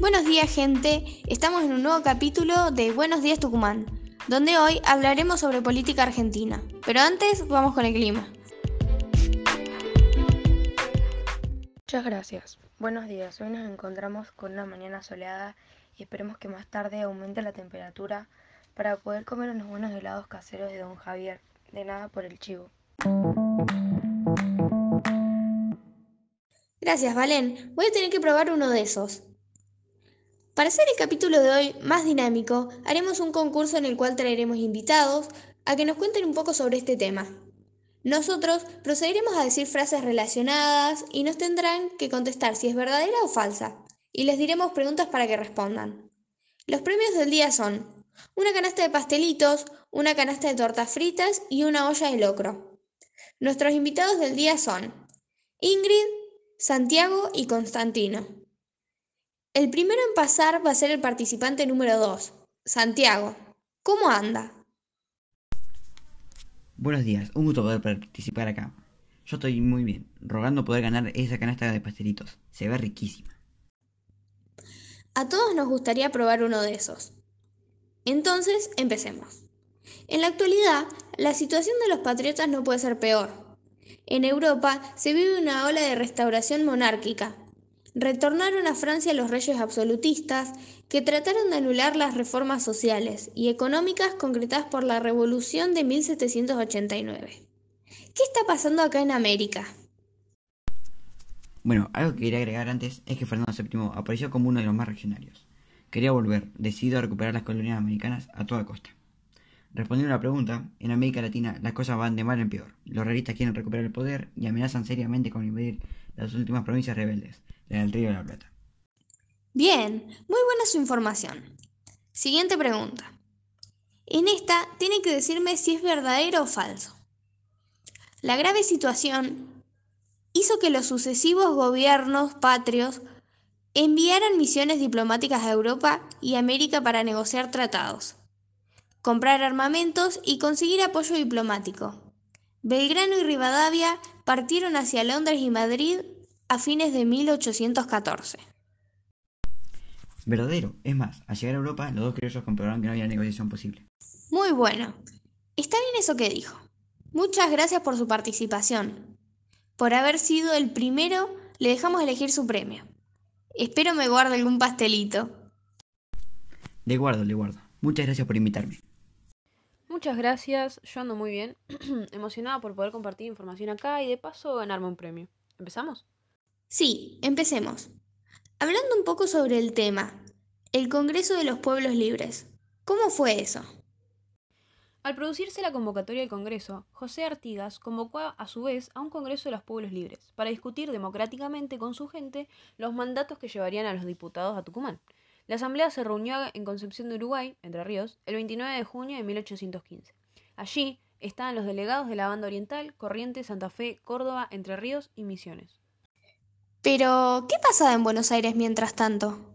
Buenos días gente, estamos en un nuevo capítulo de Buenos días Tucumán, donde hoy hablaremos sobre política argentina. Pero antes vamos con el clima. Muchas gracias. Buenos días. Hoy nos encontramos con una mañana soleada y esperemos que más tarde aumente la temperatura para poder comer unos buenos helados caseros de Don Javier. De nada por el chivo. Gracias, Valen. Voy a tener que probar uno de esos. Para hacer el capítulo de hoy más dinámico, haremos un concurso en el cual traeremos invitados a que nos cuenten un poco sobre este tema. Nosotros procederemos a decir frases relacionadas y nos tendrán que contestar si es verdadera o falsa, y les diremos preguntas para que respondan. Los premios del día son una canasta de pastelitos, una canasta de tortas fritas y una olla de locro. Nuestros invitados del día son Ingrid, Santiago y Constantino. El primero en pasar va a ser el participante número 2, Santiago. ¿Cómo anda? Buenos días, un gusto poder participar acá. Yo estoy muy bien, rogando poder ganar esa canasta de pastelitos. Se ve riquísima. A todos nos gustaría probar uno de esos. Entonces, empecemos. En la actualidad, la situación de los patriotas no puede ser peor. En Europa se vive una ola de restauración monárquica, Retornaron a Francia los reyes absolutistas que trataron de anular las reformas sociales y económicas concretadas por la Revolución de 1789. ¿Qué está pasando acá en América? Bueno, algo que quería agregar antes es que Fernando VII apareció como uno de los más regionarios. Quería volver, decidido a recuperar las colonias americanas a toda costa. Respondiendo a la pregunta, en América Latina las cosas van de mal en peor. Los realistas quieren recuperar el poder y amenazan seriamente con invadir las últimas provincias rebeldes, en el Río de la Plata. Bien, muy buena su información. Siguiente pregunta. En esta tiene que decirme si es verdadero o falso. La grave situación hizo que los sucesivos gobiernos patrios enviaran misiones diplomáticas a Europa y América para negociar tratados, comprar armamentos y conseguir apoyo diplomático. Belgrano y Rivadavia partieron hacia Londres y Madrid a fines de 1814. Verdadero. Es más, al llegar a Europa, los dos criollos comprobaron que no había negociación posible. Muy bueno. Está bien eso que dijo. Muchas gracias por su participación. Por haber sido el primero, le dejamos elegir su premio. Espero me guarde algún pastelito. Le guardo, le guardo. Muchas gracias por invitarme. Muchas gracias, yo ando muy bien, emocionada por poder compartir información acá y de paso ganarme un premio. ¿Empezamos? Sí, empecemos. Hablando un poco sobre el tema, el Congreso de los Pueblos Libres. ¿Cómo fue eso? Al producirse la convocatoria del Congreso, José Artigas convocó a su vez a un Congreso de los Pueblos Libres para discutir democráticamente con su gente los mandatos que llevarían a los diputados a Tucumán. La asamblea se reunió en Concepción de Uruguay, Entre Ríos, el 29 de junio de 1815. Allí estaban los delegados de la banda oriental, Corrientes, Santa Fe, Córdoba, Entre Ríos y Misiones. Pero, ¿qué pasaba en Buenos Aires mientras tanto?